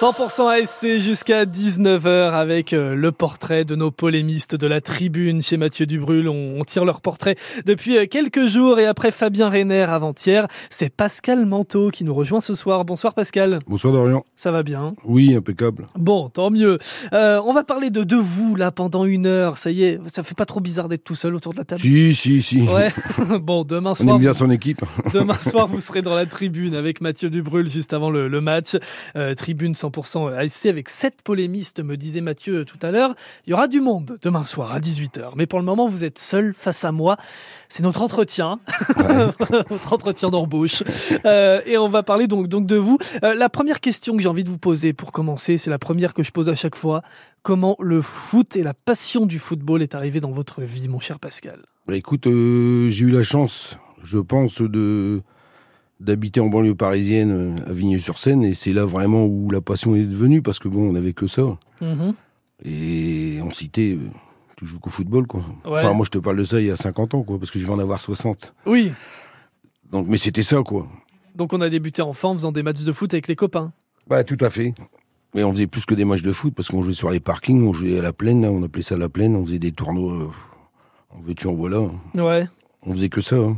100% ASC jusqu'à 19h avec euh, le portrait de nos polémistes de la tribune chez Mathieu Dubrul. On, tire leur portrait depuis euh, quelques jours et après Fabien Reiner avant-hier, c'est Pascal Manteau qui nous rejoint ce soir. Bonsoir Pascal. Bonsoir Dorian. Ça va bien? Oui, impeccable. Bon, tant mieux. Euh, on va parler de, de vous là pendant une heure. Ça y est, ça fait pas trop bizarre d'être tout seul autour de la table? Si, si, si. Ouais. bon, demain soir. On aime bien son équipe. Demain soir, vous serez dans la tribune avec Mathieu Dubrul juste avant le, le match. Euh, tribune 100% ASC avec sept polémistes, me disait Mathieu tout à l'heure. Il y aura du monde demain soir à 18h. Mais pour le moment, vous êtes seul face à moi. C'est notre entretien, notre entretien d'embauche. Euh, et on va parler donc, donc de vous. Euh, la première question que j'ai envie de vous poser pour commencer, c'est la première que je pose à chaque fois. Comment le foot et la passion du football est arrivé dans votre vie, mon cher Pascal? Bah, Écoute, euh, j'ai eu la chance, je pense, de d'habiter en banlieue parisienne à Vigneux-sur-Seine et c'est là vraiment où la passion est devenue parce que bon on n'avait que ça Mhm. et en cité euh, tu joues qu'au football quoi Ouais. enfin moi je te parle de ça il y a 50 ans quoi parce que je vais en avoir 60 Oui, donc mais c'était ça quoi donc on a débuté enfant en faisant des matchs de foot avec les copains. bah tout à fait mais on faisait plus que des matchs de foot parce qu'on jouait sur les parkings on jouait à la plaine on appelait ça la plaine on faisait des tournois euh, en veux-tu en voilà Ouais. on faisait que ça hein.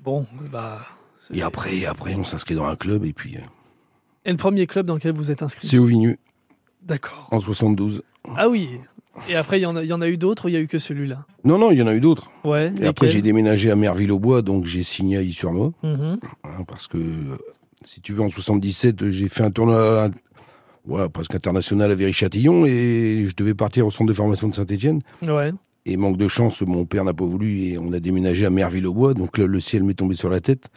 Bon, bah. Et après après on s'inscrit dans un club et puis euh, Et le premier club dans lequel vous êtes inscrit c'est au Vigneux D'accord. en 72 Ah oui. Et après, il y, en a- il y en a eu d'autres ou il y a eu que celui-là? Non non il y en a eu d'autres Ouais. Et après, j'ai déménagé à Merville-au-Bois, donc j'ai signé à Is-sur-Moi, Mhm. hein, parce que, euh, si tu veux, en 77, j'ai fait un tournoi ouais, presque international à Véry-Châtillon, et je devais partir au centre de formation de Saint-Etienne. Ouais. Et manque de chance, mon père n'a pas voulu, et on a déménagé à Merville-au-Bois, donc là, le ciel m'est tombé sur la tête,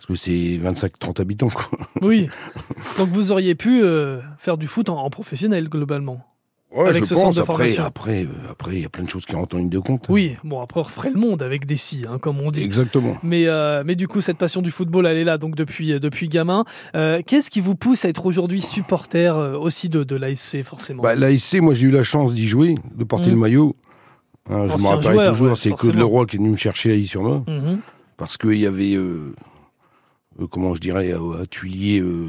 parce que c'est 25-30 habitants, quoi. Oui. Donc vous auriez pu euh, faire du foot en, en professionnel, globalement. Ouais, Avec je ce pense, centre de après, formation. après, euh, après, il y a plein de choses qui rentrent en ligne de compte. Oui. Bon, après, on referait le monde avec des si, hein, comme on dit. Exactement. Mais, euh, mais du coup, cette passion du football, elle est là donc depuis, depuis gamin. Euh, Qu'est-ce qui vous pousse à être aujourd'hui supporter aussi de, de l'ASC, forcément? Bah, l'ASC, moi, j'ai eu la chance d'y jouer, de porter Mhm. le maillot. Hein, je me rappelle toujours, ouais, c'est. Claude Leroy qui est venu me chercher à Is-sur-Moi. Mhm. parce qu'il y avait, euh, euh, comment je dirais, à, à Tuilier, euh,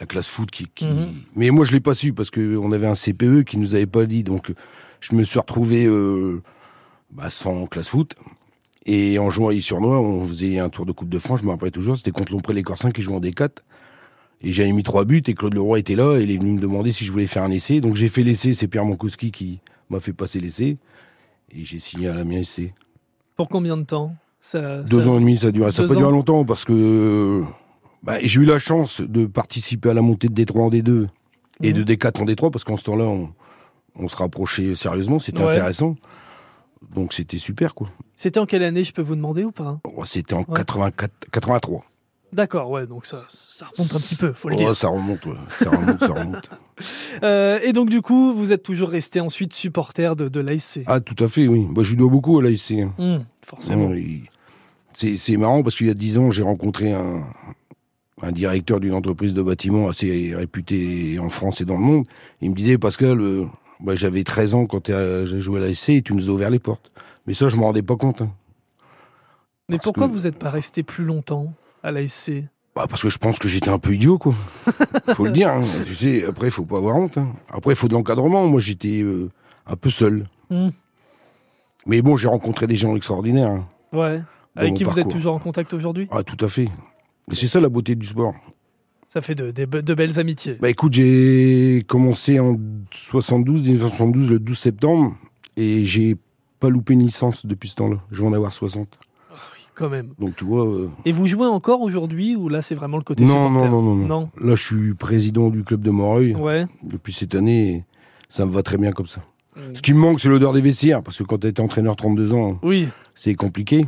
la classe foot qui. qui- Mhm. Mais moi, je l'ai pas su parce qu'on avait un CPE qui nous avait pas dit. Donc, euh, je me suis retrouvé euh, bah, sans classe foot. Et en jouant à Is-sur-Noix, on faisait un tour de Coupe de France, je me rappelle toujours, c'était contre l'Ompré les Corsins qui jouaient en D4. Et j'avais mis trois buts et Claude Leroy était là et il est venu me demander si je voulais faire un essai. Donc j'ai fait l'essai, c'est Pierre Mankowski qui m'a fait passer l'essai. Et j'ai signé à la mienne essai. Pour combien de temps? Ça, Deux ça- ans et demi, ça a duré. Ça Deux n'a pas duré ans longtemps parce que bah, j'ai eu la chance de participer à la montée de D3 en D2 et Mhm. de D4 en D3 parce qu'en ce temps-là, on, on se rapprochait sérieusement, c'était Ouais. intéressant. Donc c'était super, quoi. C'était en quelle année, je peux vous demander ou pas Oh, C'était en Ouais. 84, 83. D'accord, ouais, donc ça, ça remonte un petit peu, faut le Oh, dire. ça remonte, ouais. ça remonte, ça remonte. Euh, et donc, du coup, vous êtes toujours resté ensuite supporter de, de l'ASC Ah, tout à fait, oui. Bah, je lui dois beaucoup à l'AIC. hein. Hum, forcément. Ouais, C'est marrant parce qu'il y a dix ans, j'ai rencontré un, un directeur d'une entreprise de bâtiment assez réputée en France et dans le monde. Il me disait, Pascal, euh, bah, j'avais 13 ans quand j'ai joué à l'ASC et tu nous as ouvert les portes. Mais ça, je m'en rendais pas compte. hein. Mais parce pourquoi que- vous n'êtes pas resté plus longtemps à l'ASC Bah, parce que je pense que j'étais un peu idiot, quoi. faut le dire. hein. Tu sais, après, il faut pas avoir honte. hein. Après, il faut de l'encadrement. Moi, j'étais euh, un peu seul. Hmm. Mais bon, j'ai rencontré des gens extraordinaires. hein, Ouais. Avec qui vous êtes toujours en contact aujourd'hui? Ah, tout à fait. C'est ça la beauté du sport. Ça fait de, de belles amitiés. Bah écoute, j'ai commencé en 72, 1972, le 12 septembre, et j'ai pas loupé une licence depuis ce temps-là. Je vais en avoir 60. Quand même. Donc tu vois. euh, Et vous jouez encore aujourd'hui ou là c'est vraiment le côté Non, supporter non, non, non, non. Non. Là, je suis président du club de Moreuil Ouais. depuis cette année, et ça me va très bien comme ça. Ce qui me manque, c'est l'odeur des vestiaires, parce que quand tu été entraîneur 32 ans, Oui, c'est compliqué.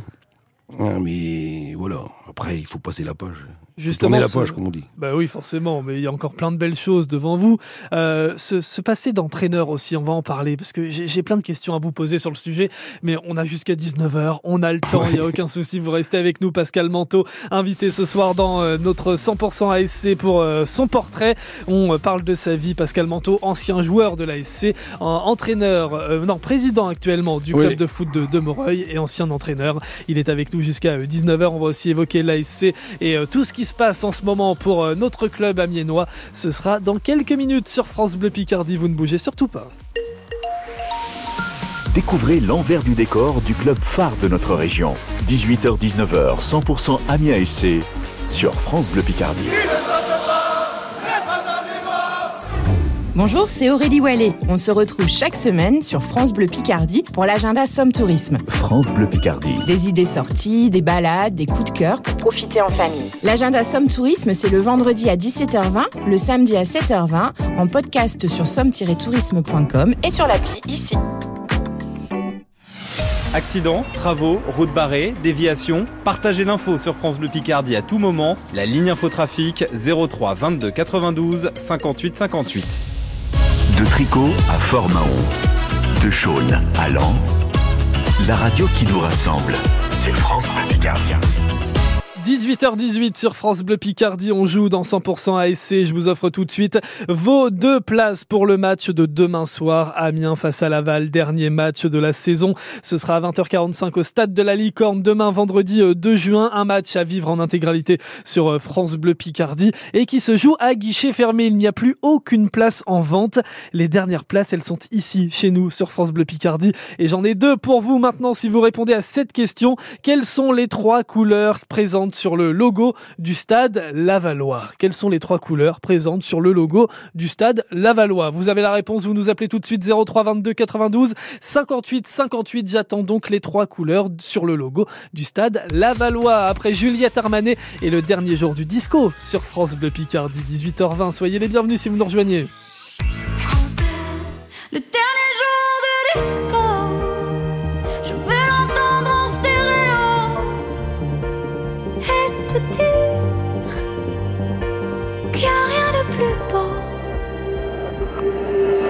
Ouais, mais voilà, après, il faut passer la page. justement. La page, comme on dit. Bah oui, forcément, mais il y a encore plein de belles choses devant vous. Euh, ce, ce passé d'entraîneur aussi, on va en parler, parce que j'ai plein de questions à vous poser sur le sujet, mais on a jusqu'à 19h, on a le temps, il n'y a aucun souci, vous restez avec nous, Pascal Manteau, invité ce soir dans euh, notre 100% ASC pour euh, son portrait. On euh, parle de sa vie, Pascal Manteau, ancien joueur de l'ASC, entraîneur, non, président actuellement du Oui. club de foot de, de Moreuil et ancien entraîneur. Il est avec nous. Jusqu'à 19h. On va aussi évoquer l'ASC et tout ce qui se passe en ce moment pour notre club amiénois. Ce sera dans quelques minutes sur France Bleu Picardie. Vous ne bougez surtout pas. Découvrez l'envers du décor du club phare de notre région. 18h-19h, 100% Amiens SC sur France Bleu Picardie. Bonjour, c'est Aurélie Wallet. On se retrouve chaque semaine sur France Bleu Picardie pour l'agenda Somme Tourisme. France Bleu Picardie. Des idées sorties, des balades, des coups de cœur pour profiter en famille. L'agenda Somme Tourisme, c'est le vendredi à 17h20, le samedi à 7h20, en podcast sur somme-tourisme.com et sur l'appli ici. Accidents, travaux, routes barrées, déviations, partagez l'info sur France Bleu Picardie à tout moment. La ligne infotrafic 03 22 92 58 58. De Tricot à Fort-Mahon, de Chaulnes à Lens, la radio qui nous rassemble, c'est France Bleu. 18h18 sur France Bleu Picardie, on joue dans 100% ASC. Je vous offre tout de suite vos deux places pour le match de demain soir, Amiens face à Laval, dernier match de la saison. Ce sera à 20h45 au stade de la Licorne demain vendredi 2 euh, juin, un match à vivre en intégralité sur euh, France Bleu Picardie et qui se joue à guichet fermé. Il n'y a plus aucune place en vente. Les dernières places, elles sont ici, chez nous, sur France Bleu Picardie. Et j'en ai deux pour vous maintenant si vous répondez à cette question. Quelles sont les trois couleurs présentes sur le logo du stade Lavallois. Quelles sont les trois couleurs présentes sur le logo du stade Lavallois Vous avez la réponse, vous nous appelez tout de suite 03 22 92 58 58. J'attends donc les trois couleurs sur le logo du stade Lavallois. Après Juliette Armanet et le dernier jour du disco sur France Bleu Picardie, 18h20. Soyez les bienvenus si vous nous rejoignez. France Bleu, le dernier jour disco.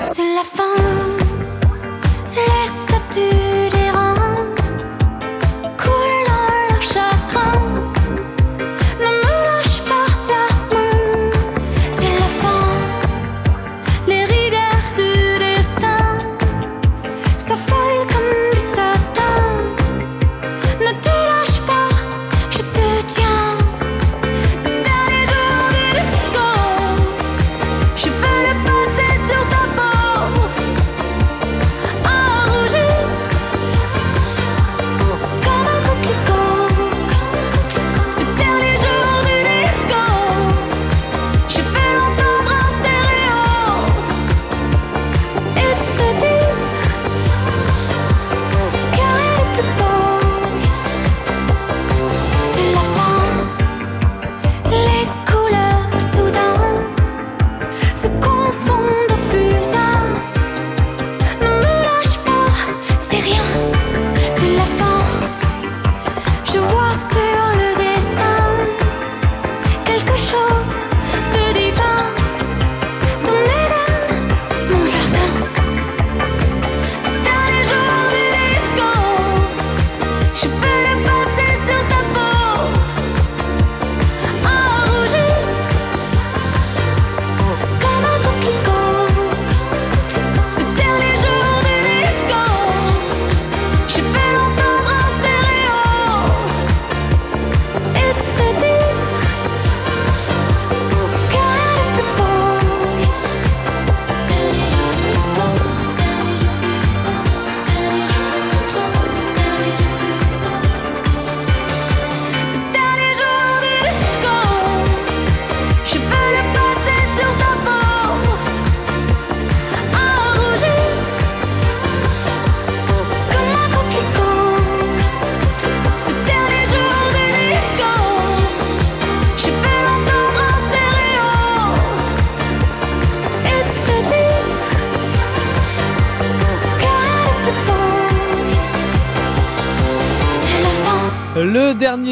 C'est la fin.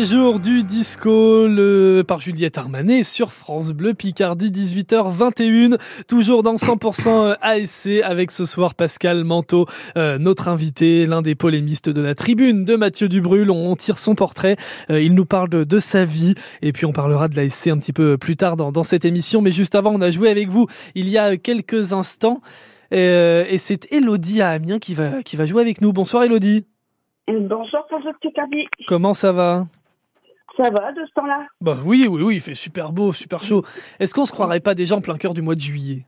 Dernier jour du disco le, par Juliette Armanet sur France Bleu Picardie 18h21 toujours dans 100% ASC avec ce soir Pascal Manteau euh, notre invité l'un des polémistes de la tribune de Mathieu Dubrul. On tire son portrait euh, il nous parle de, de, sa vie et puis on parlera de l'ASC un petit peu plus tard dans, dans cette émission. Mais juste avant on a joué avec vous il y a quelques instants euh, et c'est Elodie à Amiens qui va, qui va jouer avec nous. Bonsoir Elodie. Bonsoir, Picardie. Comment ça va? Ça va de ce temps-là? Bah oui, oui, oui, il fait super beau, super chaud. Est-ce qu'on se croirait pas déjà en plein cœur du mois de juillet?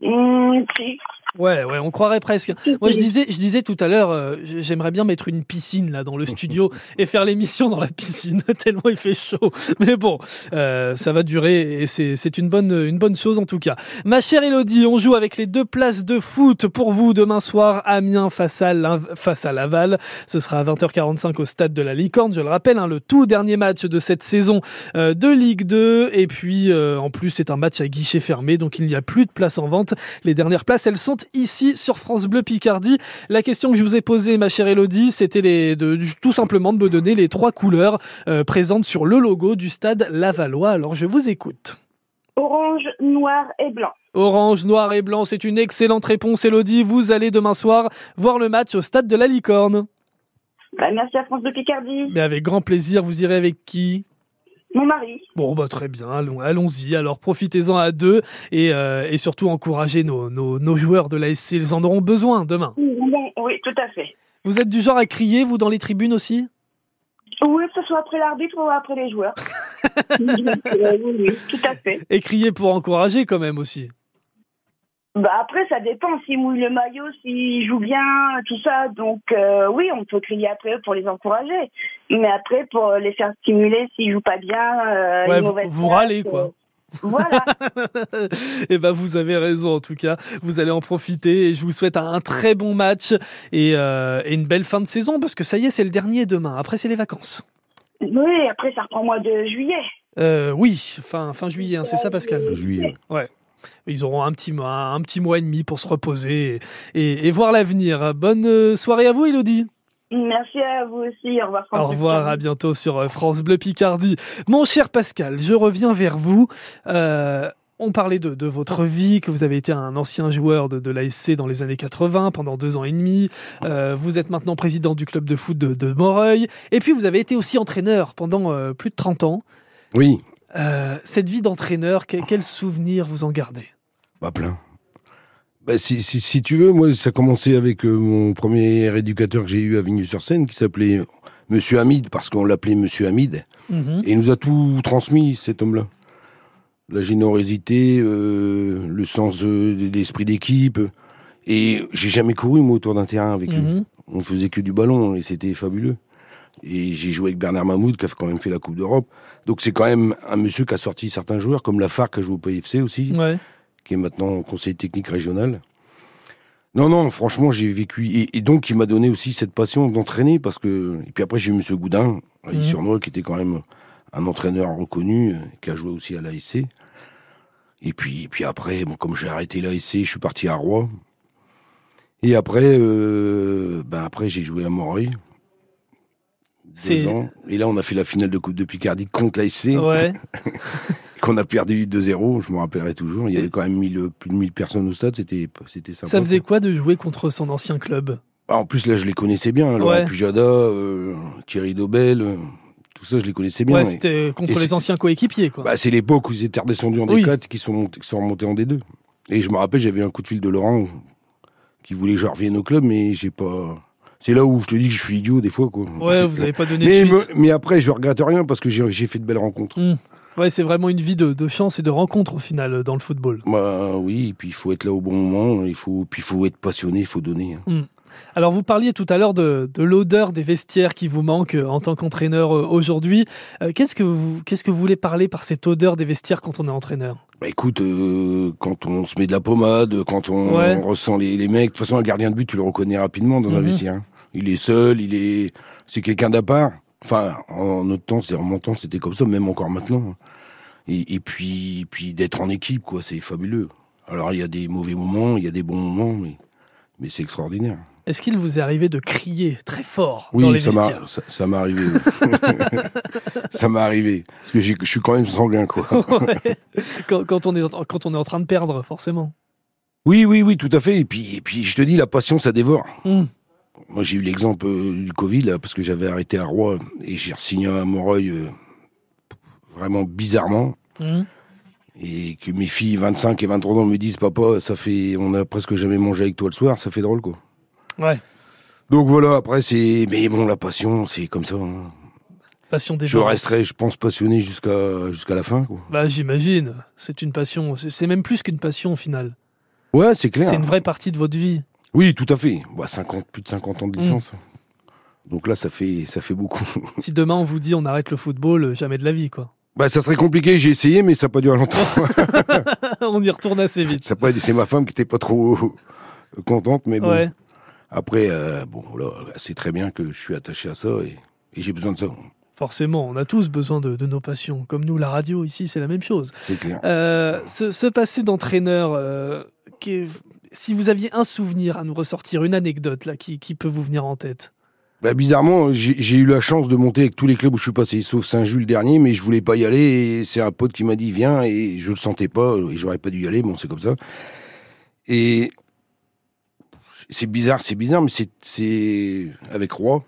Mmh, Si. Ouais, ouais, on croirait presque. Moi, je disais, je disais tout à l'heure, euh, j'aimerais bien mettre une piscine là dans le studio et faire l'émission dans la piscine tellement il fait chaud. Mais bon, euh, ça va durer et c'est c'est une bonne une bonne chose en tout cas. Ma chère Elodie, on joue avec les deux places de foot pour vous demain soir Amiens face à face à Laval. Ce sera à 20h45 au stade de la Licorne. Je le rappelle, hein, le tout dernier match de cette saison euh, de Ligue 2 et puis euh, en plus c'est un match à guichet fermé donc il n'y a plus de place en vente. Les dernières places, elles sont ici sur France Bleu Picardie. La question que je vous ai posée, ma chère Elodie, c'était les, de, du- tout simplement de me donner les trois couleurs euh, présentes sur le logo du stade Lavallois. Alors je vous écoute. Orange, noir et blanc. Orange, noir et blanc, c'est une excellente réponse, Elodie. Vous allez demain soir voir le match au stade de la Licorne. Bah, merci à France de Picardie. Mais avec grand plaisir, vous irez avec qui? Mon mari. Bon, bah très bien, allons- allons-y. Alors profitez-en à deux et, euh, et surtout encouragez nos, nos, nos joueurs de l'ASC. Ils en auront besoin demain. Oui, tout à fait. Vous êtes du genre à crier, vous, dans les tribunes aussi? Oui, que ce soit après l'arbitre ou après les joueurs. Oui, oui, tout à fait. Et crier pour encourager quand même aussi. Bah après, ça dépend s'ils mouillent le maillot, s'ils jouent bien, tout ça. Donc euh, oui, on peut crier après eux pour les encourager. Mais après, pour les faire stimuler s'ils jouent pas bien, euh, Ouais, vous- râlez, quoi. Voilà. et ben vous avez raison en tout cas. Vous allez en profiter et je vous souhaite un, très bon match et, euh, et une belle fin de saison parce que ça y est, c'est le dernier demain. Après, c'est les vacances. oui, après ça reprend mois de juillet. Euh, oui, fin, fin juillet, hein, c'est ça Pascal? Juillet. Ils auront un petit mois, un petit mois et demi pour se reposer et, et- et voir l'avenir. Bonne euh, soirée à vous, Elodie. Merci à vous aussi. Au revoir. Au François revoir, à bientôt sur euh, France Bleu Picardie. Mon cher Pascal, je reviens vers vous. Euh, on parlait de, de votre vie, que vous avez été un ancien joueur de, de l'ASC dans les années 80 pendant deux ans et demi. Euh, vous êtes maintenant président du club de foot de, de Moreuil. Et puis vous avez été aussi entraîneur pendant euh, plus de 30 ans. Oui, Euh, cette vie d'entraîneur, que- quels souvenirs vous en gardez? Bah plein. Bah, si, si, si tu veux, moi, ça a commencé avec euh, mon premier éducateur que j'ai eu à Vigny-sur-Seine, qui s'appelait Monsieur Hamid, parce qu'on l'appelait Monsieur Hamid. Mhm. Et il nous a tout transmis, cet homme-là. La générosité, euh, le sens euh, de l'esprit d'équipe. Et j'ai jamais couru, moi, autour d'un terrain avec lui. Mhm. On faisait que du ballon et c'était fabuleux. Et j'ai joué avec Bernard Mahmoud, qui a quand même fait la Coupe d'Europe. Donc c'est quand même un monsieur qui a sorti certains joueurs, comme Lafargue, qui a joué au PFC aussi Ouais. qui est maintenant conseiller technique régional. Non, non, franchement, j'ai vécu. Et, et donc, il m'a donné aussi cette passion d'entraîner parce que. Et puis après, j'ai eu M. Goudin, Mhm. sur qui était quand même un entraîneur reconnu, qui a joué aussi à l'ASC. Et puis, et puis après, bon, comme j'ai arrêté l'ASC, je suis parti à Roy. Et après, euh, ben après, j'ai joué à Moreuil. C'est- Deux ans. Et là, on a fait la finale de Coupe de Picardie contre l'ASC Ouais. qu'on a perdu 2-0, je me rappellerai toujours. Il y avait quand même 1000, plus de 1000 personnes au stade, c'était sympa. Ça faisait quoi de jouer contre son ancien club? Ah, en plus, là, je les connaissais bien. Laurent Ouais. Pujada, euh, Thierry Dobel, euh, tout ça, je les connaissais bien. Ouais, Et- c'était contre et les anciens coéquipiers, quoi. bah, c'est l'époque où ils étaient redescendus en Oui. D4, qui sont, montés- qui sont remontés en D2. Et je me rappelle, j'avais un coup de fil de Laurent qui voulait que je revienne au club, mais j'ai pas... C'est là où je te dis que je suis idiot des fois, quoi. Ouais, vous avez pas donné mais, suite. me- mais après, je regrette rien parce que j'ai fait de belles rencontres. Ouais, c'est vraiment une vie de, de chance et de rencontre au final dans le football. Bah oui, et puis il faut être là au bon moment, il faut, puis il faut être passionné, il faut donner. hein. Alors vous parliez tout à l'heure de, de l'odeur des vestiaires qui vous manque euh, en tant qu'entraîneur euh, aujourd'hui. Euh, qu'est-ce que vous qu'est-ce que vous voulez parler par cette odeur des vestiaires quand on est entraîneur? Bah écoute, euh, quand on se met de la pommade, quand on, Ouais. on ressent les, les mecs, de toute façon un gardien de but, tu le reconnais rapidement dans un Mhm. vestiaire. hein. Il est seul, il est, c'est quelqu'un d'à part. Enfin, en notre temps, c'est en mon temps, c'était comme ça, même encore maintenant. Et, et puis, puis d'être en équipe, quoi, c'est fabuleux. Alors il y a des mauvais moments, il y a des bons moments, mais, mais c'est extraordinaire. Est-ce qu'il vous est arrivé de crier très fort Oui, dans les ça vestiaires ça, ça m'est arrivé. ça m'est arrivé. Parce que je suis quand même sanguin, quoi. Ouais. quand, quand on est en- quand on est en train de perdre, forcément. Oui, oui, oui, tout à fait. Et puis, et puis je te dis, la passion, ça dévore. Mm. Moi, j'ai eu l'exemple euh, du Covid, là, parce que j'avais arrêté à Rouen et j'ai signé à Moreuil euh, vraiment bizarrement. Mhm. Et que mes filles, 25 et 23 ans, me disent, papa, ça fait, on a presque jamais mangé avec toi le soir, ça fait drôle, quoi. Ouais. Donc voilà, après c'est, mais bon, la passion, c'est comme ça. hein. Passion des Je resterai, je pense, passionné jusqu'à jusqu'à la fin. Quoi. Bah, j'imagine. C'est une passion. C'est- même plus qu'une passion au final. Ouais, c'est clair. C'est une vraie partie de votre vie. Oui, tout à fait. Bah, 50, plus de 50 ans Mm. de licence. Donc là, ça fait, ça fait beaucoup. Si demain on vous dit on arrête le football, euh, jamais de la vie, quoi. bah, ça serait compliqué. J'ai essayé, mais ça n'a pas duré longtemps. on y retourne assez vite. Ça pas- c'est ma femme qui était pas trop contente, mais bon. Ouais. Après, euh, bon, c'est très bien que je suis attaché à ça et, et j'ai besoin de ça. Forcément, on a tous besoin de, de nos passions. Comme nous, la radio ici, c'est la même chose. C'est clair. Euh, ce, ce passé d'entraîneur, euh, si vous aviez un souvenir à nous ressortir, une anecdote là, qui, qui peut vous venir en tête? Bah, bizarrement, j'ai j'ai eu la chance de monter avec tous les clubs où je suis passé, sauf Saint-Jules dernier, mais je voulais pas y aller. Et c'est un pote qui m'a dit viens et je le sentais pas et j'aurais pas dû y aller. Bon, c'est comme ça. Et c'est bizarre, c'est bizarre, mais c'est- c'est avec Roy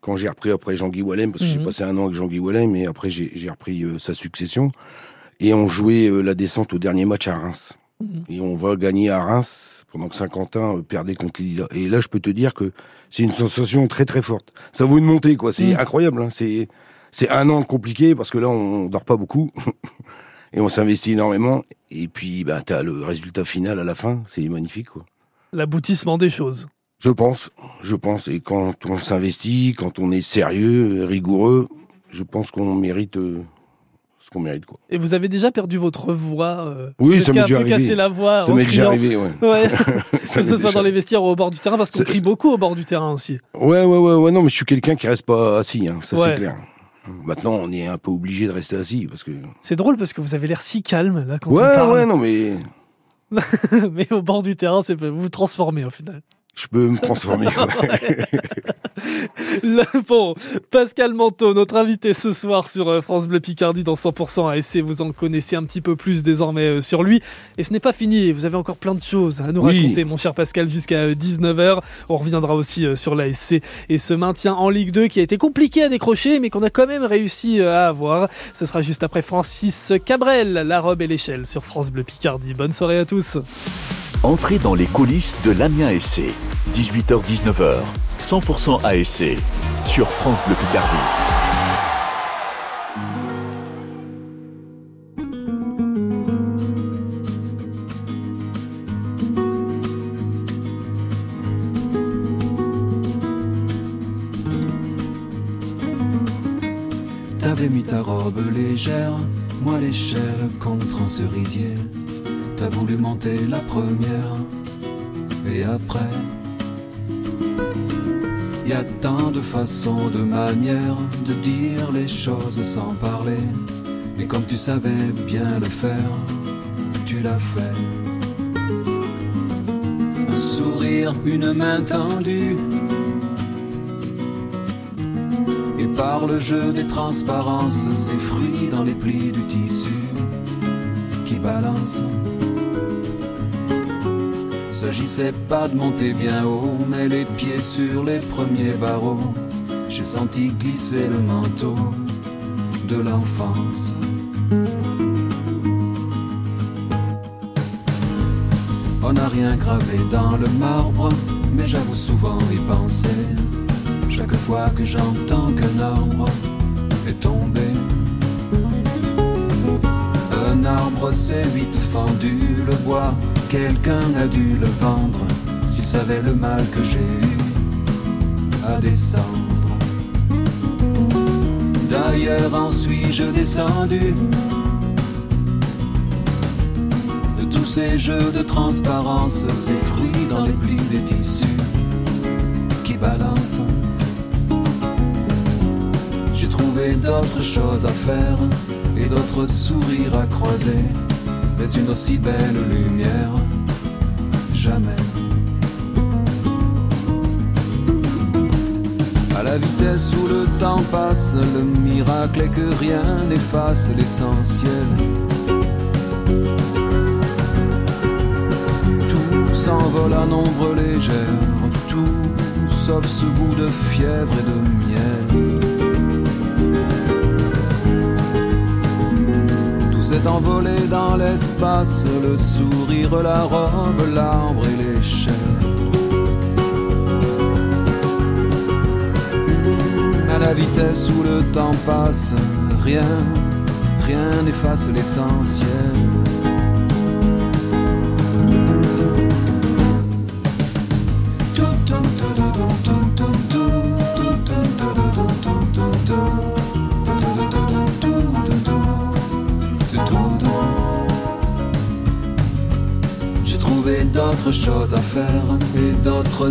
quand j'ai repris après Jean-Guy Wallem parce que Mhm. j'ai passé un an avec Jean-Guy Wallem et après j'ai repris euh, sa succession et on jouait euh, la descente au dernier match à Reims. Mhm. Et on va gagner à Reims pendant que Saint-Quentin euh, perdait contre Lille. Et là, je peux te dire que c'est une sensation très très forte. Ça vaut une montée, quoi. C'est Mm. incroyable. hein. C'est c'est un an compliqué parce que là, on dort pas beaucoup et on s'investit énormément. Et puis, bah, t'as le résultat final à la fin. C'est magnifique, quoi. L'aboutissement des choses. Je pense, je pense. Et quand on s'investit, quand on est sérieux, rigoureux, je pense qu'on mérite euh, ce qu'on mérite, quoi. Et vous avez déjà perdu votre voix euh, Oui, ça m'est déjà arrivé. cassé la voix. Ça m'est déjà arrivé, ouais. Ouais. Que ce soit dans les vestiaires ou au bord du terrain, parce qu'on crie beaucoup au bord du terrain aussi. Ouais, ouais, ouais, ouais, non, mais je suis quelqu'un qui reste pas assis, hein, ça Ouais. c'est clair. Maintenant, on est un peu obligé de rester assis parce que. C'est drôle parce que vous avez l'air si calme là quand on Ouais, parle. ouais, non, mais Mais au bord du terrain, c'est vous vous transformez au final. Je peux me transformer. Là, bon, Pascal Manteau, notre invité ce soir sur euh, France Bleu Picardie dans 100% ASC, vous en connaissez un petit peu plus désormais euh, sur lui. Et ce n'est pas fini, vous avez encore plein de choses à nous Oui. raconter, mon cher Pascal, jusqu'à 19h. On reviendra aussi euh, sur l'ASC et ce maintien en Ligue 2 qui a été compliqué à décrocher, mais qu'on a quand même réussi euh, à avoir. Ce sera juste après Francis Cabrel, La Robe et l'Échelle sur France Bleu Picardie. Bonne soirée à tous. Entrez dans les coulisses de l'Amiens SC. 18h-19h, 100% ASC sur France Bleu Picardie. T'avais mis ta robe légère, moi l'échelle contre un cerisier. T'as voulu monter la première, et après, y a tant de façons, de manières de dire les choses sans parler. Et comme tu savais bien le faire, tu l'as fait. Un sourire, une main tendue. Et par le jeu des transparences, ces fruits dans les plis du tissu qui balancent. S'agissait pas de monter bien haut, mais les pieds sur les premiers barreaux. J'ai senti glisser le manteau de l'enfance. On n'a rien gravé dans le marbre, mais j'avoue souvent y penser. Chaque fois que j'entends qu'un arbre est tombé, un arbre s'est vite fendu, le bois, quelqu'un a dû le vendre, s'il savait le mal que j'ai eu à descendre. D'ailleurs en suis-je descendu de tous ces jeux de transparence, ces fruits dans les plis des tissus qui balancent. J'ai trouvé d'autres choses à faire et d'autres sourires à croiser, mais une aussi belle lumière, jamais. À la vitesse où le temps passe, le miracle est que rien n'efface l'essentiel. Tout s'envole à nombre légère, tout sauf ce goût de fièvre et de miel. s'est envolé dans l'espace, le sourire, la robe, l'arbre et les chairs. À la vitesse où le temps passe, rien, rien n'efface l'essentiel.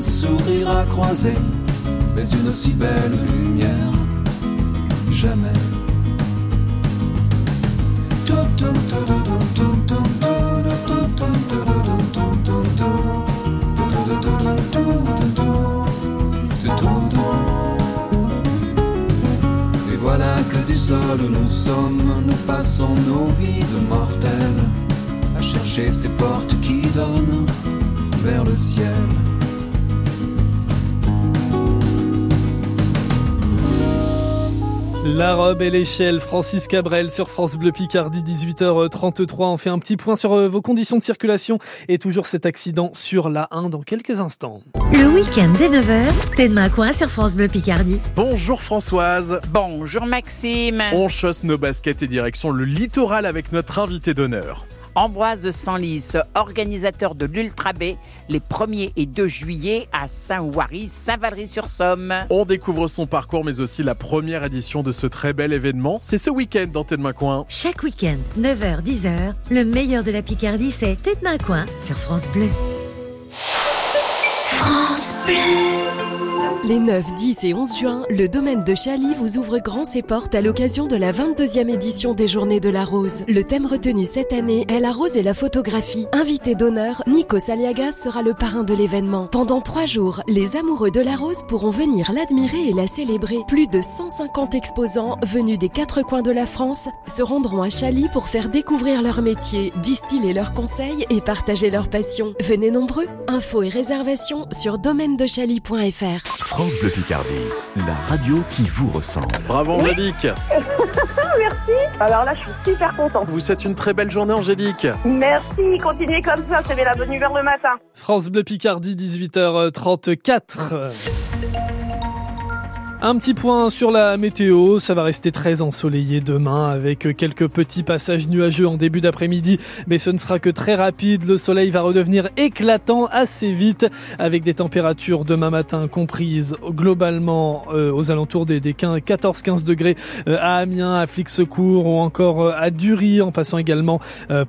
Sourires à croiser, mais une aussi belle lumière, jamais. Et voilà que du sol nous sommes, nous passons nos vies de mortels à chercher ces portes qui donnent vers le ciel. La robe et l'échelle, Francis Cabrel sur France Bleu Picardie, 18h33. On fait un petit point sur euh, vos conditions de circulation et toujours cet accident sur la 1 dans quelques instants. Le week-end dès 9h, t'es de ma coin sur France Bleu Picardie. Bonjour Françoise. Bonjour Maxime. On chausse nos baskets et direction le littoral avec notre invité d'honneur. Ambroise Sanlis, organisateur de l'Ultra B, les 1er et 2 juillet à Saint-Ouary, Saint-Valery-sur-Somme. On découvre son parcours mais aussi la première édition de ce très bel événement. C'est ce week-end dans Tête Main Coin. Chaque week-end, 9h, 10h, le meilleur de la Picardie, c'est Tête Main Coin sur France Bleu. France Bleu. Les 9, 10 et 11 juin, le domaine de Chaly vous ouvre grand ses portes à l'occasion de la 22e édition des Journées de la Rose. Le thème retenu cette année est la rose et la photographie. Invité d'honneur, Nico Saliagas sera le parrain de l'événement. Pendant trois jours, les amoureux de la rose pourront venir l'admirer et la célébrer. Plus de 150 exposants venus des quatre coins de la France se rendront à Chaly pour faire découvrir leur métier, distiller leurs conseils et partager leur passion. Venez nombreux. Infos et réservations sur domaine-de-chaly.fr. France Bleu Picardie, la radio qui vous ressemble. Bravo Angélique. Merci. Alors là, je suis super contente. Vous souhaite une très belle journée Angélique. Merci. Continuez comme ça. C'est la bonne humeur le matin. France Bleu Picardie, 18h34. Un petit point sur la météo, ça va rester très ensoleillé demain avec quelques petits passages nuageux en début d'après-midi, mais ce ne sera que très rapide, le soleil va redevenir éclatant assez vite avec des températures demain matin comprises globalement euh, aux alentours des, des 14-15 degrés euh, à Amiens, à Flixecourt ou encore euh, à Dury en passant également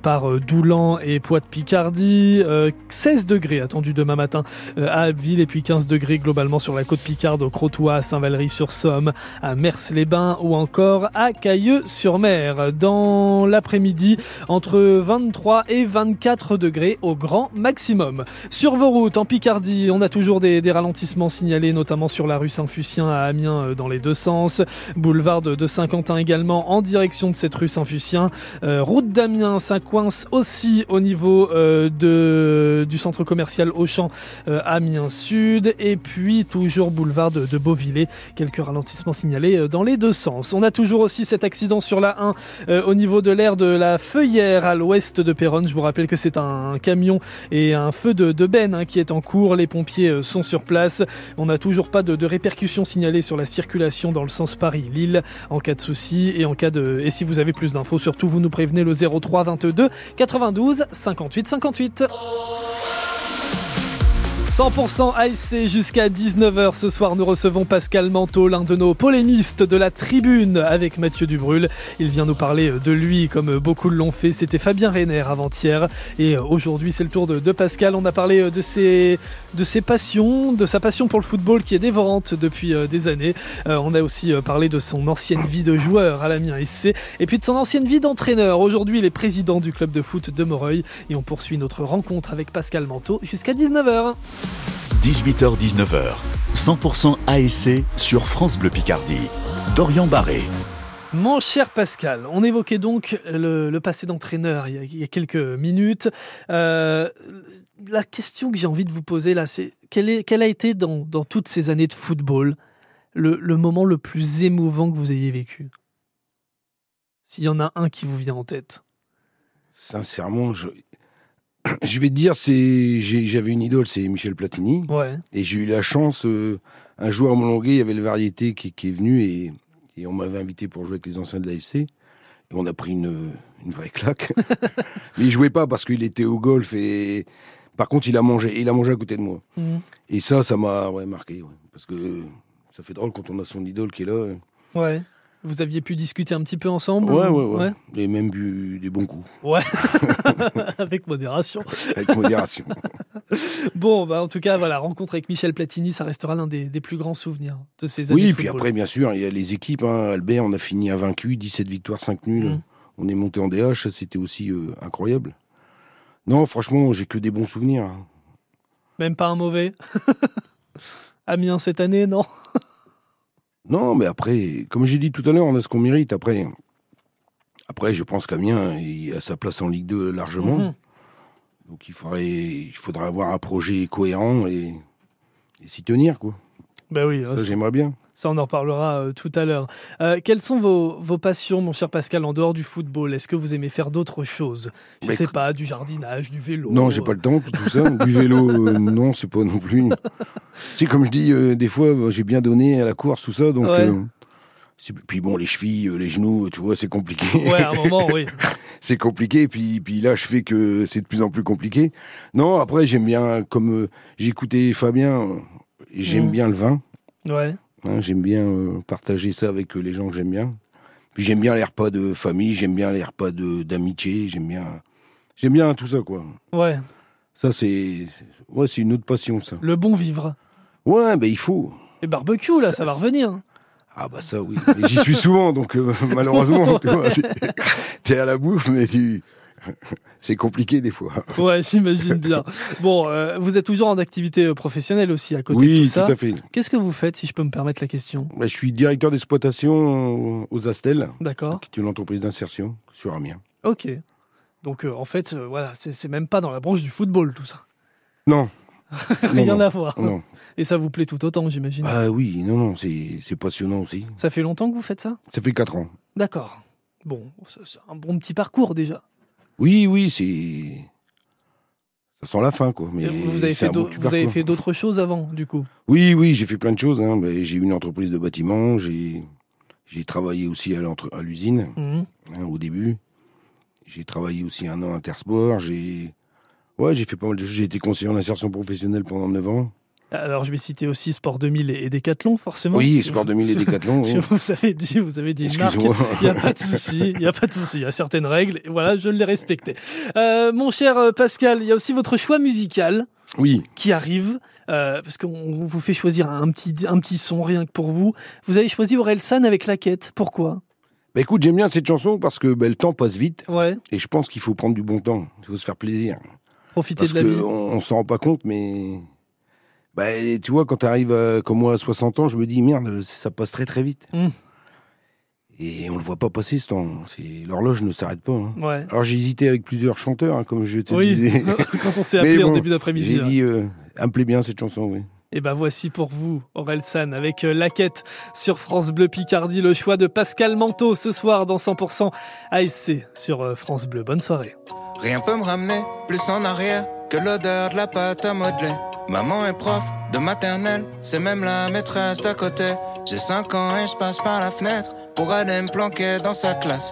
par Doulan et Poix-de-Picardie, 16 degrés attendus demain matin à Abbeville et puis 15 degrés globalement sur la côte Picarde au Crotoy, à Saint-Valery sur Somme, à Mers-les-Bains ou encore à Cailleux-sur-Mer. Dans l'après-midi, entre 23 et 24 degrés au grand maximum. Sur vos routes, en Picardie, on a toujours des, ralentissements signalés, notamment sur la rue Saint-Fucien à Amiens euh, dans les deux sens. Boulevard de, Saint-Quentin également en direction de cette rue Saint-Fucien. Euh, route d'Amiens, ça coince aussi au niveau euh, du centre commercial Auchan euh, Amiens Sud. Et puis toujours boulevard de, de Beauvillé quelques ralentissements signalés euh, dans les deux sens. On a toujours aussi cet accident sur la 1 euh, au niveau de l'aire de la Feuillère à l'ouest de Péronne. Je vous rappelle que c'est un camion et un feu de, de benne hein, qui est en cours. Les pompiers euh, sont sur place. On n'a toujours pas de, de répercussions signalées sur la circulation dans le sens Paris-Lille en cas de souci et en cas de et si vous avez plus d'infos, surtout vous nous prévenez le 03 22 92 58 58. 100% ASC jusqu'à 19h ce soir. Nous recevons Pascal Manteau, l'un de nos polémistes de la tribune avec Mathieu Dubrul. Il vient nous parler de lui comme beaucoup l'ont fait. C'était Fabien Reiner avant-hier. Et aujourd'hui, c'est le tour de, Pascal. On a parlé de ses, de ses passions, de sa passion pour le football qui est dévorante depuis des années. on a aussi parlé de son ancienne vie de joueur à l'Amiens SC et puis de son ancienne vie d'entraîneur. Aujourd'hui, il est président du club de foot de Moreuil et on poursuit notre rencontre avec Pascal Manteau jusqu'à 19h. 18h-19h, 100% ASC sur France Bleu Picardie. Dorian Barré. Mon cher Pascal, on évoquait donc le, le passé d'entraîneur il, il, y a quelques minutes. Euh, la question que j'ai envie de vous poser là, c'est quel, quel, a été dans, dans, toutes ces années de football le, le, moment le plus émouvant que vous ayez vécu? S'il y en a un qui vous vient en tête. Sincèrement, je, Je vais te dire, c'est j'avais une idole, c'est Michel Platini. Ouais. Et j'ai eu la chance, euh, un jour à Montlonguet, il y avait le variété qui, qui est venu et, et on m'avait invité pour jouer avec les anciens de l'ASC. Et on a pris une, une vraie claque. Mais il jouait pas parce qu'il était au golf et par contre il a mangé, il a mangé à côté de moi. Mhm. Et ça, ça m'a ouais, marqué. ouais. Parce que ça fait drôle quand on a son idole qui est là. euh. Ouais. Vous aviez pu discuter un petit peu ensemble Ouais, ou- ouais, ouais. Et même bu des bons coups. Ouais. Avec modération. Avec modération. Bon, bah, en tout cas, voilà, rencontre avec Michel Platini, ça restera l'un des, des plus grands souvenirs de ces années. Oui, puis après, bien sûr, il y a les équipes. Hein. Albert, on a fini invaincu, 17 victoires, 5 nuls. Mm. On est monté en DH, ça c'était aussi euh, incroyable. Non, franchement, j'ai que des bons souvenirs. hein. Même pas un mauvais. Amiens cette année, non? Non, mais après, comme j'ai dit tout à l'heure, on a ce qu'on mérite. Après, après je pense qu'Amiens, a sa place en Ligue 2 largement. Mhm. Donc il faudrait, il faudrait avoir un projet cohérent et, et s'y tenir, quoi. Ben oui, Ça, ça- j'aimerais bien. Ça, on en reparlera euh, tout à l'heure. Euh, quelles sont vos, vos passions, mon cher Pascal, en dehors du football? Est-ce que vous aimez faire d'autres choses? Je Bah, sais pas, du jardinage, du vélo Non, j'ai pas le temps pour tout ça. Du vélo, euh, non, c'est pas non plus. tu sais, comme je dis, euh, des fois, euh, j'ai bien donné à la course, tout ça. Donc, Ouais. puis bon, les chevilles, les genoux, tu vois, c'est compliqué. Ouais, à un moment, oui. c'est compliqué. Puis, puis là, je fais que c'est de plus en plus compliqué. Non, après, j'aime bien, comme j'écoutais Fabien, j'aime Mhm. bien le vin. Ouais. Hein, j'aime bien euh, partager ça avec euh, les gens que j'aime bien. Puis j'aime bien les repas de famille, j'aime bien les repas de d'amitié, j'aime bien, j'aime bien tout ça, quoi. Ouais. Ça, c'est, ouais, c'est une autre passion, ça. Le bon vivre. Ouais, ben il faut. Les barbecues, là, ça, va revenir. Ah bah ça, oui. J'y suis souvent, donc euh, malheureusement, tu vois, t'es- t'es à la bouffe, mais tu, c'est compliqué des fois. Ouais, j'imagine bien. Bon, euh, vous êtes toujours en activité euh, professionnelle aussi à côté Oui, de tout ça. tout à fait. Qu'est-ce que vous faites, si je peux me permettre la question? Bah, je suis directeur d'exploitation aux Astels, D'accord. qui est une entreprise d'insertion sur Amiens. Ok. Donc, euh, en fait, euh, voilà, c'est même pas dans la branche du football, tout ça. Non. Rien non, à voir. Non. Et ça vous plaît tout autant, j'imagine? Ah oui, non, non, c'est passionnant aussi. Ça fait longtemps que vous faites ça? Ça fait 4 ans. D'accord. Bon, c'est un bon petit parcours déjà. Oui, oui, c'est. Ça sent la fin, quoi. Mais vous avez fait bon vous avez d'autres choses avant, du coup? Oui, oui, j'ai fait plein de choses. Hein. J'ai eu une entreprise de bâtiment, j'ai j'ai travaillé aussi à l'usine Mhm. hein, au début. J'ai travaillé aussi un an à Intersport. J'ai ouais, j'ai fait pas mal de choses. J'ai été conseiller en insertion professionnelle pendant 9 ans. Alors, je vais citer aussi Sport 2000 et Decathlon, forcément. Oui, Si Sport vous- 2000 et Decathlon, Si oui. vous avez dit, vous avez dit marque, il n'y a pas de souci, il n'y a pas de souci, il y a certaines règles, et voilà, je les respectais. Euh, mon cher euh, Pascal, il y a aussi votre choix musical Oui. qui arrive, euh, parce qu'on vous fait choisir un petit, un petit son rien que pour vous. Vous avez choisi Orelsan avec La Quête, pourquoi? Bah écoute, j'aime bien cette chanson parce que bah, le temps passe vite. Ouais. Et je pense qu'il faut prendre du bon temps. Il faut se faire plaisir. Profiter Parce de la que vie. on, on s'en rend pas compte, mais bah, tu vois, quand tu arrives comme moi à 60 ans, je me dis merde, ça passe très très vite. Mm. Et on le voit pas passer ce temps. L'horloge ne s'arrête pas. hein. Ouais. Alors j'ai hésité avec plusieurs chanteurs, hein, comme je te Oui, disais. quand on s'est appelé en début d'après-midi. J'ai dit, euh, elle me plaît bien cette chanson, oui. Et ben voici pour vous, Aurel San, avec euh, La Quête sur France Bleu Picardie, le choix de Pascal Manteau ce soir dans 100% ASC sur euh, France Bleu. Bonne soirée. Rien peut me ramener plus en arrière que l'odeur de la pâte à modeler. Maman est prof de maternelle, c'est même la maîtresse d'à côté. J'ai 5 ans et je passe par la fenêtre pour aller me planquer dans sa classe.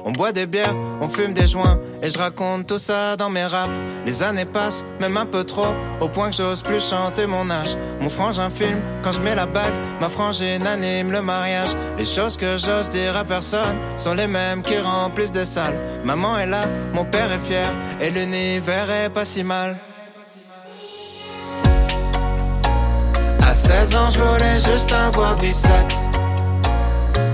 On boit des bières, on fume des joints et je raconte tout ça dans mes raps. Les années passent, même un peu trop, au point que j'ose plus chanter mon âge. Mon frangin filme quand je mets la bague, ma frangine anime le mariage. Les choses que j'ose dire à personne sont les mêmes qui remplissent des salles. Maman est là, mon père est fier et l'univers est pas si mal. À 16 ans, je voulais juste avoir 17.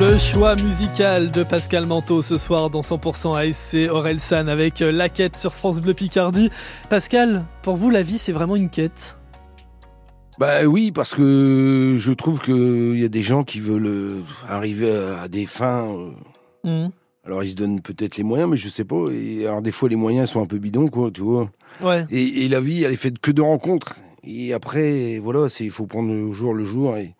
Le choix musical de Pascal Manteau ce soir dans 100% ASC Orelsan avec euh, la quête sur France Bleu Picardie. Pascal, pour vous, la vie, c'est vraiment une quête? Bah oui, parce que je trouve qu'il y a des gens qui veulent euh, arriver à des fins. euh, Mhm. Alors ils se donnent peut-être les moyens, mais je sais pas. Et alors des fois les moyens sont un peu bidons, quoi, tu vois. Ouais. Et, et la vie, elle est faite que de rencontres. Et après, voilà, c'est il faut prendre le jour le jour. Et,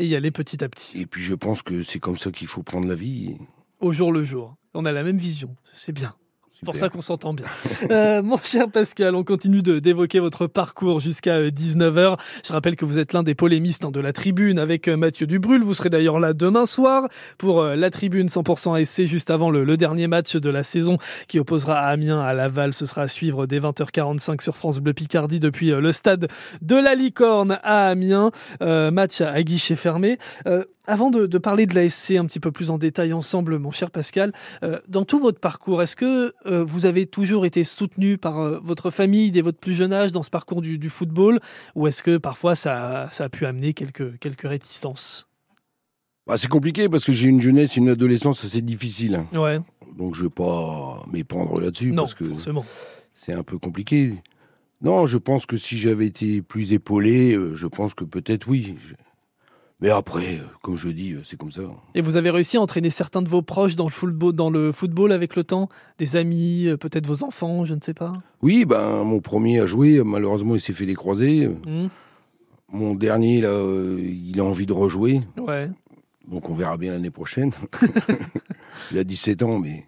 Et y aller petit à petit, et puis je pense que c'est comme ça qu'il faut prendre la vie. au jour le jour. On a la même vision, c'est bien. C'est pour ça qu'on s'entend bien. Euh, mon cher Pascal, on continue d'évoquer votre parcours jusqu'à euh, 19h. Je rappelle que vous êtes l'un des polémistes hein, de la tribune avec euh, Mathieu Dubrul. Vous serez d'ailleurs là demain soir pour euh, la tribune 100% SC juste avant le, dernier match de la saison qui opposera Amiens à Laval. Ce sera à suivre dès 20h45 sur France Bleu Picardie depuis euh, le stade de la Licorne à Amiens. Euh, match à, guichet fermé. Euh, avant de, de parler de la SC un petit peu plus en détail ensemble, mon cher Pascal, euh, dans tout votre parcours, est-ce que euh, vous avez toujours été soutenu par euh, votre famille dès votre plus jeune âge dans ce parcours du, du football ou est-ce que parfois ça, ça a pu amener quelques, quelques réticences? Bah, c'est compliqué parce que j'ai une jeunesse, une adolescence assez difficile. Ouais, Donc je vais pas m'épandre là-dessus parce que c'est un peu compliqué. Non, je pense que si j'avais été plus épaulé, euh, je pense que peut-être oui. Je- Mais après, euh, comme je dis, euh, c'est comme ça. Et vous avez réussi à entraîner certains de vos proches dans le football, dans le football avec le temps? Des amis, euh, peut-être vos enfants, je ne sais pas? Oui, ben mon premier a joué, malheureusement il s'est fait les croisés. Hmm, Mon dernier, là, euh, il a envie de rejouer. Ouais. Donc on verra bien l'année prochaine. il a 17 ans, mais...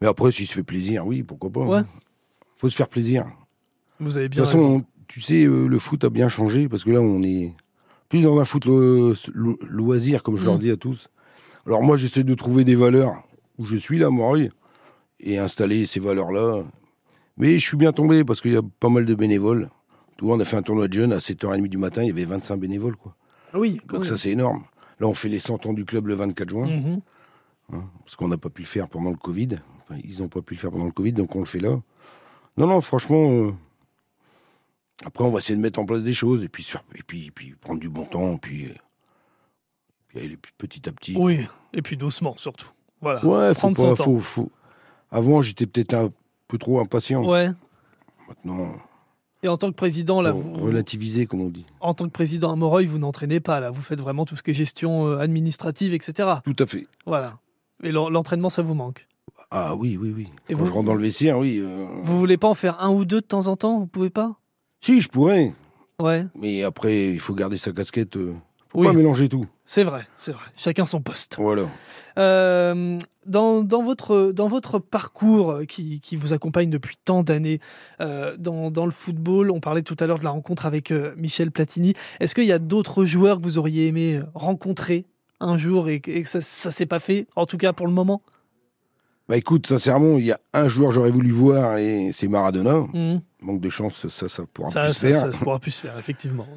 Mais après, s'il se fait plaisir, oui, pourquoi pas. Ouais. faut se faire plaisir. Vous avez De bien toute façon, raison. tu sais, euh, le foot a bien changé parce que là, on est plus dans un foot lo- lo- loisir, comme je leur Mm. dis à tous. Alors moi, j'essaie de trouver des valeurs où je suis là, moi, et installer ces valeurs-là. Mais je suis bien tombé parce qu'il y a pas mal de bénévoles. Vois, on a fait un tournoi de jeunes à 7h30 du matin, il y avait 25 bénévoles, quoi. Oui, Donc oui. ça, c'est énorme. Là, on fait les 100 ans du club le 24 juin, Mhm. hein, parce qu'on n'a pas pu le faire pendant le Covid. Enfin, ils n'ont pas pu le faire pendant le Covid, donc on le fait là. Non, non, franchement, euh, après, on va essayer de mettre en place des choses, et puis, et puis, puis prendre du bon temps, puis, euh, puis aller petit à petit. Oui, et puis doucement surtout. Voilà, Ouais, faut prendre pas, son temps. faut, faut- Avant, j'étais peut-être un peu trop impatient. Ouais. Maintenant, Et en tant que président, là, vous, relativiser, comme on dit. en tant que président à Moreuil, vous n'entraînez pas, là. Vous faites vraiment tout ce qui est gestion euh, administrative, etc. Tout à fait. Voilà. Et l'en- l'entraînement, ça vous manque? Ah oui, oui, oui. Et Quand vous- je rentre dans le vestiaire, oui. euh, Vous voulez pas en faire un ou deux de temps en temps? Vous pouvez pas? Si, je pourrais. Ouais. Mais après, il faut garder sa casquette. euh, Faut Oui. pas mélanger tout. C'est vrai, c'est vrai. Chacun son poste. Voilà. Euh, dans, dans, votre, dans votre parcours qui, qui vous accompagne depuis tant d'années euh, dans, dans le football, on parlait tout à l'heure de la rencontre avec euh, Michel Platini. Est-ce qu'il y a d'autres joueurs que vous auriez aimé rencontrer un jour et, et que ça ne s'est pas fait, en tout cas pour le moment? Bah écoute, sincèrement, il y a un joueur que j'aurais voulu voir et c'est Maradona. Mhm. Manque de chance, ça, ça pourra ça, plus se faire. ça, ça pourra plus se faire, effectivement.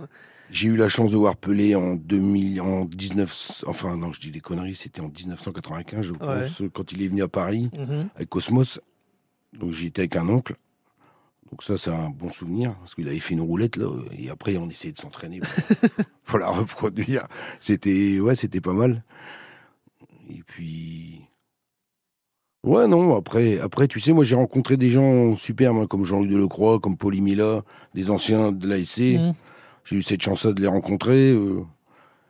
J'ai eu la chance de voir Pelé en 2000, en 19, enfin non, je dis des conneries, c'était en 1995, je pense, quand il est venu à Paris Mhm. avec Cosmos. Donc j'y étais avec un oncle. Donc ça, c'est un bon souvenir parce qu'il avait fait une roulette là, et après on essayait de s'entraîner pour, pour la reproduire. C'était, ouais, c'était pas mal. Et puis, ouais, non. Après, après, tu sais, moi j'ai rencontré des gens super, moi, comme Jean-Luc Delecroix, comme Paul Mila, des anciens de l'ASC. Mhm. J'ai eu cette chance de les rencontrer. euh.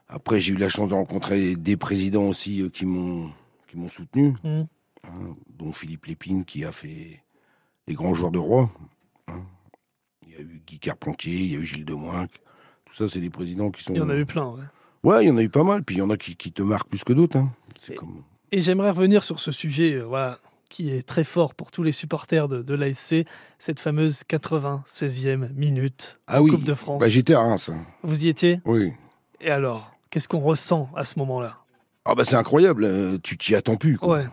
Après, j'ai eu la chance de rencontrer des présidents aussi euh, qui m'ont qui m'ont soutenu, Mhm. hein, dont Philippe Lépine qui a fait les grands joueurs de roi. hein. Il y a eu Guy Carpentier, il y a eu Gilles Demoinck. Tout ça, c'est des présidents qui sont. Il y en a eu plein. ouais. Ouais, il y en a eu pas mal. Puis il y en a qui, qui te marquent plus que d'autres. hein. C'est comme. Et j'aimerais revenir sur ce sujet euh, voilà, qui est très fort pour tous les supporters de, de l'ASC, cette fameuse 96e minute Ah en oui. Coupe de France. Bah, j'étais à Reims. hein. Vous y étiez? Oui. Et alors, qu'est-ce qu'on ressent à ce moment-là? Ah bah c'est incroyable. euh, Tu t'y attends plus. Quoi. Ouais,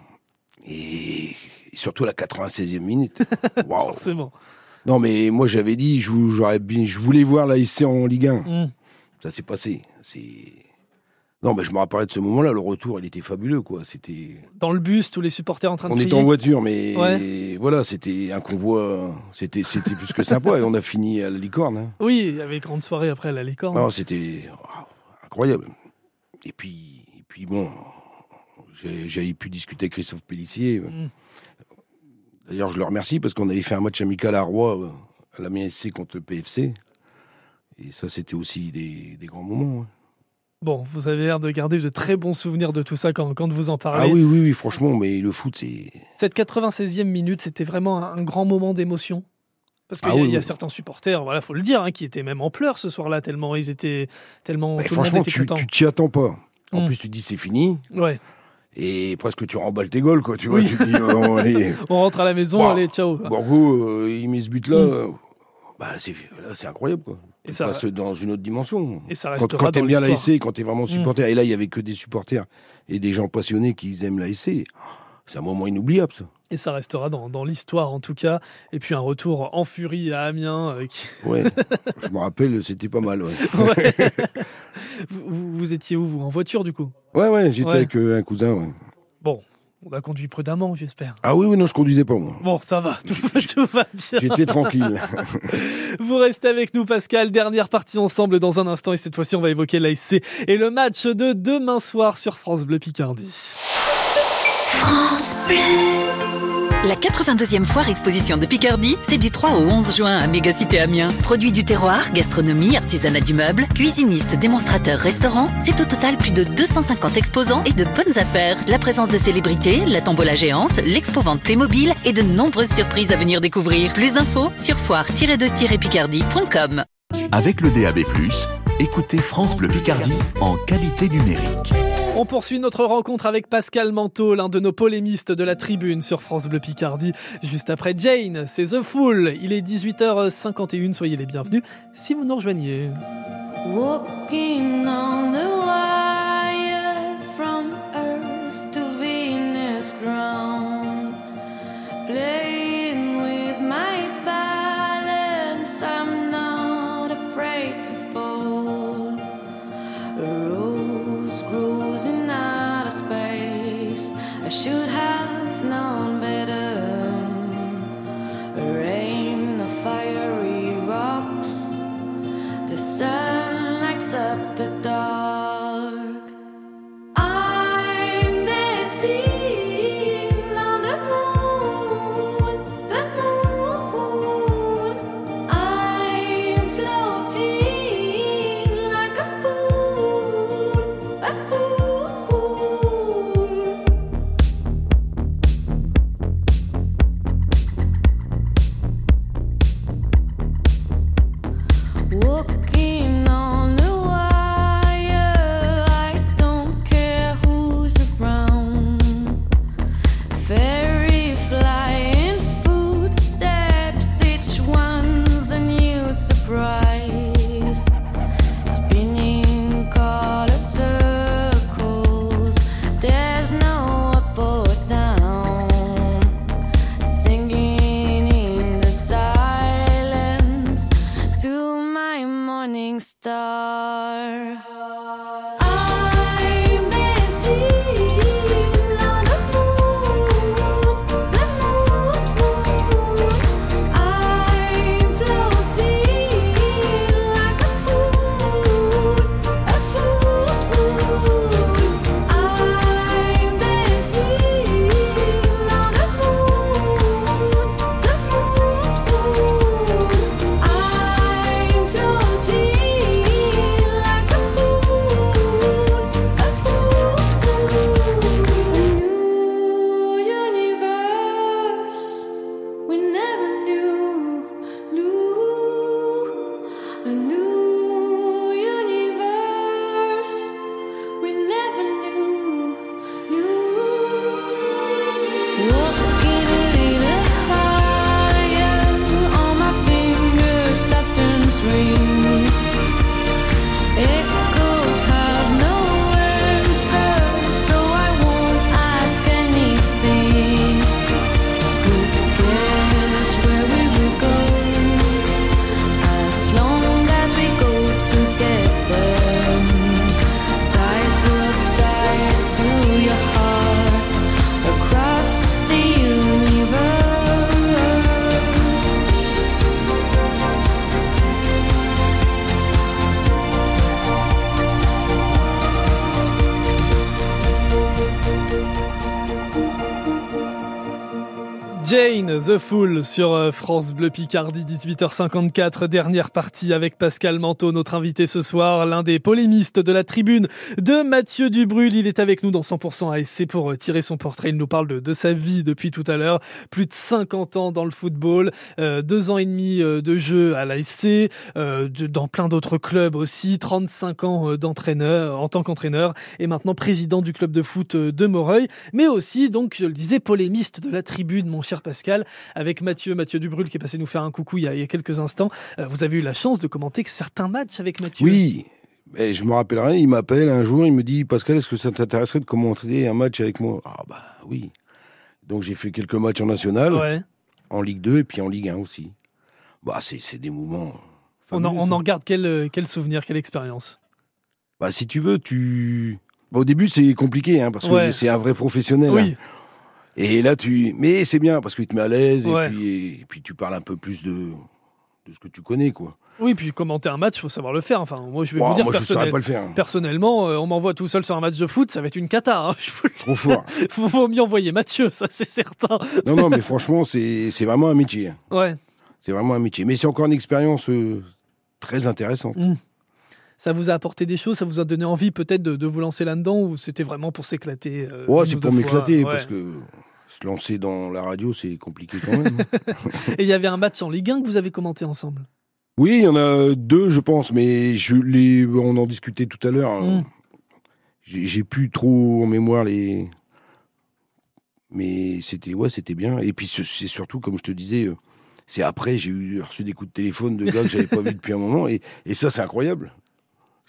Et surtout la 96e minute. Waouh. forcément. Non, mais moi j'avais dit, je, bien, je voulais voir l'ASC en Ligue 1. Mm. Ça s'est passé. C'est. Non, mais je me rappelais de ce moment-là. Le retour, il était fabuleux, quoi. C'était. Dans le bus, tous les supporters en train de On était en voiture, mais Ouais. voilà, c'était un convoi. C'était, c'était plus que sympa. Et on a fini à la licorne. hein. Oui, il y avait grande soirée après à la licorne. Non, c'était oh, incroyable. Et puis, et puis bon, j'avais pu discuter avec Christophe Pellissier. Mm. D'ailleurs, je le remercie parce qu'on avait fait un match amical à Roy, euh, à la MSC contre le PFC. Et ça, c'était aussi des, des grands moments. hein. Bon, vous avez l'air de garder de très bons souvenirs de tout ça quand, quand vous en parlez. Ah oui, oui, oui, franchement, mais le foot, c'est. Cette 96e minute, c'était vraiment un, grand moment d'émotion. Parce qu'il Ah y, a- oui, il y a oui. certains supporters, voilà, faut le dire, hein, qui étaient même en pleurs ce soir-là, tellement ils étaient, tellement Mais tout le monde franchement, était tu t'y attends pas. En Mm. plus, tu te dis c'est fini. Ouais. Et presque tu remballes tes goals, quoi. Tu vois, Oui. tu te dis, oh, allez. On rentre à la maison, Bah, allez, ciao. Borgo, euh, il met ce but-là. Mm. euh, bah, c'est là, c'est incroyable, quoi. Et ça- passes dans une autre dimension. Et ça Quand, restera quand dans t'aimes bien l'histoire. l'ASC, quand t'es vraiment Mm. supporter, et là, il y avait que des supporters et des gens passionnés qui aiment l'ASC. C'est un moment inoubliable, ça. Et ça restera dans, dans l'histoire en tout cas. Et puis un retour en furie à Amiens. euh, qui- Ouais. Je me rappelle, c'était pas mal, ouais. Ouais. vous, vous- vous étiez où, vous? En voiture du coup? Ouais, ouais, j'étais Ouais. avec euh, un cousin, ouais. Bon, on a conduit prudemment, j'espère. Ah oui, oui, non, je conduisais pas, moi. Bon, ça va, tout, tout va bien. J'étais tranquille. Vous restez avec nous, Pascal. Dernière partie ensemble dans un instant. Et cette fois-ci, on va évoquer l'ASC et le match de demain soir sur France Bleu Picardie. France Bleu. La 82e foire exposition de Picardie, c'est du 3 au 11 juin à Mégacité Amiens. Produits du terroir, gastronomie, artisanat du meuble, cuisinistes, démonstrateurs, restaurants, c'est au total plus de 250 exposants et de bonnes affaires. La présence de célébrités, la tombola géante, l'expo-vente Playmobil et de nombreuses surprises à venir découvrir. Plus d'infos sur foire-de-picardie.com. Avec le DAB+, écoutez France Bleu Picardie en qualité numérique. On poursuit notre rencontre avec Pascal Manteau, l'un de nos polémistes de la tribune sur France Bleu Picardie. Juste après Jane, c'est The Fool. Il est 18h51, soyez les bienvenus si vous nous rejoignez. Should have known better. Rain the fiery rocks. The sun lights up the The Fool sur euh, France Bleu Picardie, 18h54, dernière partie avec Pascal Manteau, notre invité ce soir, l'un des polémistes de la tribune de Mathieu Dubrul. Il est avec nous dans 100% ASC pour euh, tirer son portrait. Il nous parle de, sa vie depuis tout à l'heure. Plus de 50 ans dans le football, euh, deux ans et demi de jeu à l'ASC, dans plein d'autres clubs aussi, 35 ans d'entraîneur, en tant qu'entraîneur, et maintenant président du club de foot de Moreuil, mais aussi, donc, je le disais, polémiste de la tribune, mon cher Pascal, avec Mathieu, Mathieu Dubrul qui est passé nous faire un coucou il y a, il y a quelques instants. Euh, vous avez eu la chance de commenter certains matchs avec Mathieu. Oui, mais je me rappellerai, il m'appelle un jour, il me dit Pascal, est-ce que ça t'intéresserait de commenter un match avec moi? Ah bah oui. Donc j'ai fait quelques matchs en national, Ouais. en Ligue 2 et puis en Ligue 1 aussi. Bah c'est c'est des moments. On en, on en regarde quel, quel souvenir, quelle expérience? Bah si tu veux, tu. Bah, au début c'est compliqué hein, parce que c'est un vrai professionnel. Oui. hein. Et là tu, mais c'est bien parce que tu te mets à l'aise Ouais. et puis et puis tu parles un peu plus de de ce que tu connais quoi. Oui, puis commenter un match, faut savoir le faire. Enfin, moi, je vais vous dire moi, je personnel- saurais pas le faire, hein. personnellement, euh, on m'envoie tout seul sur un match de foot, ça va être une cata. Hein. Je Trop fort. Faut, faut mieux envoyer Mathieu, ça c'est certain. non non mais franchement c'est c'est vraiment un métier. hein. Ouais. C'est vraiment un métier. Mais c'est encore une expérience euh, très intéressante. Mm. Ça vous a apporté des choses, ça vous a donné envie peut-être de, de vous lancer là-dedans ou c'était vraiment pour s'éclater euh, Ouais, c'est ou pour m'éclater parce que se lancer dans la radio, c'est compliqué quand même. Et il y avait un match en Ligue 1 que vous avez commenté ensemble? oui, il y en a deux, je pense, mais je les, on en discutait tout à l'heure. Mm. J'ai j'ai plus trop en mémoire les. Mais c'était ouais, c'était bien. Et puis ce- c'est surtout, comme je te disais, euh, c'est après j'ai eu reçu des coups de téléphone de gars que j'avais pas vu depuis un moment, et, et ça c'est incroyable.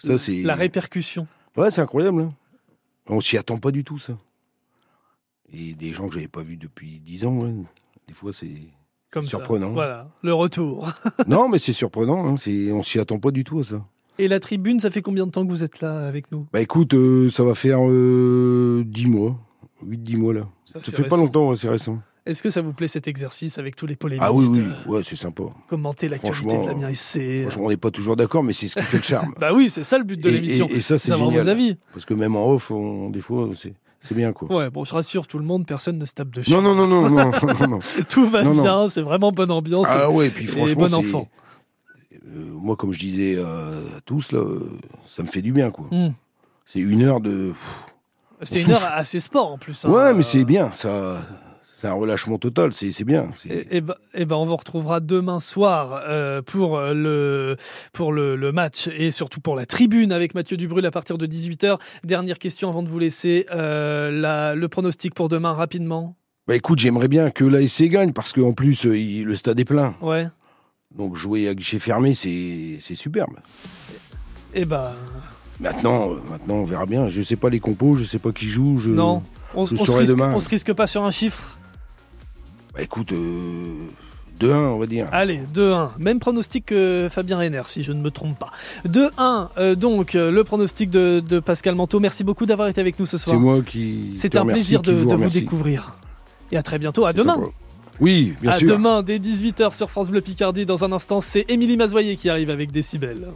Ça c'est. La répercussion. Ouais, c'est incroyable. hein. On s'y attend pas du tout, ça. Et des gens que j'avais pas vus depuis dix ans, ouais. des fois, c'est Comme c'est ça. surprenant. Voilà, le retour. non, mais c'est surprenant. Hein. c'est- On s'y attend pas du tout à ça. Et la tribune, ça fait combien de temps que vous êtes là avec nous? Bah écoute, euh, ça va faire euh, 10 mois. 8-10 mois là. Ça, fait pas longtemps, c'est récent. Est-ce que ça vous plaît cet exercice avec tous les polémistes Ah oui, oui, euh, ouais, c'est sympa. Commenter l'actualité de la mienne SC. Franchement, on n'est pas toujours d'accord, mais c'est ce qui fait le charme. Bah oui, c'est ça le but de Et- l'émission. Et, et ça, c'est génial. vos avis. Parce que même en off, on- des fois, c'est c'est bien quoi. Ouais, bon, je rassure tout le monde, personne ne se tape dessus. Non, non, non, non, non, non, non. Tout va Non, bien, c'est vraiment bonne ambiance. Ah ouais, puis franchement, bon enfant. Euh, moi, comme je disais euh, à tous, là, euh, ça me fait du bien, quoi. Hmm. C'est une heure de. C'est une heure assez sport en plus. hein. Ouais, mais c'est bien, ça, c'est un relâchement total, c'est bien. Et, et ben, eh ben, on vous retrouvera demain soir euh, pour le pour le, le match et surtout pour la tribune avec Mathieu Dubrul à partir de 18h. Dernière question avant de vous laisser. euh, la- le pronostic pour demain rapidement. Bah écoute, j'aimerais bien que l'ASC gagne parce qu'en plus, euh, il- le stade est plein. Ouais. Donc jouer à guichet fermé, c'est superbe. Et ben Maintenant, euh, maintenant, on verra bien. Je sais pas les compos, je sais pas qui joue. Je, non, on, je on se saurai risque, demain. on se risque pas sur un chiffre? Bah écoute, euh, 2-1, on va dire. Allez, 2-1. Même pronostic que Fabien Reiner, si je ne me trompe pas. 2-1, euh, donc, euh, le pronostic de, de Pascal Manteau. Merci beaucoup d'avoir été avec nous ce soir. C'est moi qui. C'était un remercie, plaisir de, de vous découvrir. Et à très bientôt. À demain. Oui, bien à sûr. demain, dès 18h sur France Bleu Picardie. Dans un instant, c'est Émilie Mazoyer qui arrive avec Décibel.